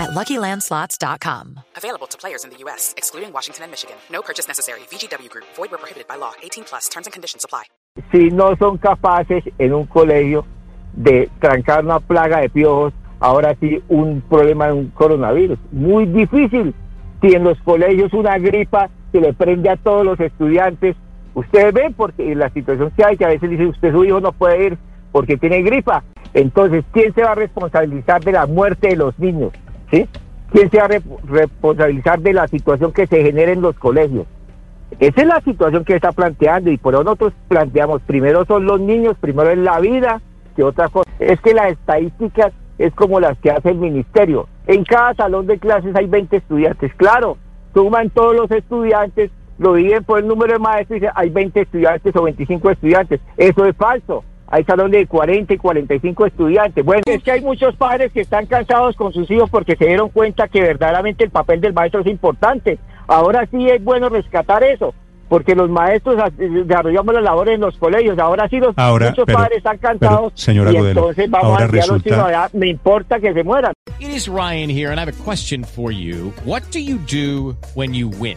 at LuckyLandSlots.com. Available to players in the U.S., excluding Washington and Michigan. No purchase necessary. VGW Group. Void where prohibited by law. 18 plus. Terms and conditions apply. Si no son capaces en un colegio de trancar una plaga de piojos, ahora sí un problema de un coronavirus. Muy difícil. Si en los colegios una gripa se le prende a todos los estudiantes, ustedes ven porque la situación que hay, que a veces dice usted su hijo no puede ir porque tiene gripa. Entonces, ¿quién se va a responsabilizar de la muerte de los niños? ¿Sí? ¿Quién se va a re- responsabilizar de la situación que se genera en los colegios? Esa es la situación que está planteando y por eso nosotros planteamos, primero son los niños, primero es la vida, que otra cosa. Es que las estadísticas es como las que hace el ministerio. En cada salón de clases hay 20 estudiantes, claro, suman todos los estudiantes, lo dividen por el número de maestros y dicen, hay 20 estudiantes o 25 estudiantes. Eso es falso. Hay salones de 40 y 45 estudiantes. Bueno, es que hay muchos padres que están cansados con sus hijos porque se dieron cuenta que verdaderamente el papel del maestro es importante. Ahora sí es bueno rescatar eso, porque los maestros desarrollamos las labores en los colegios. Ahora sí los Ahora, muchos pero- padres están cansados pero, señora y Agudelo, entonces vamos ahora a enviar a los resulta-. Me importa que se mueran. It is Ryan here, and I have a question for you. What do you do when you win?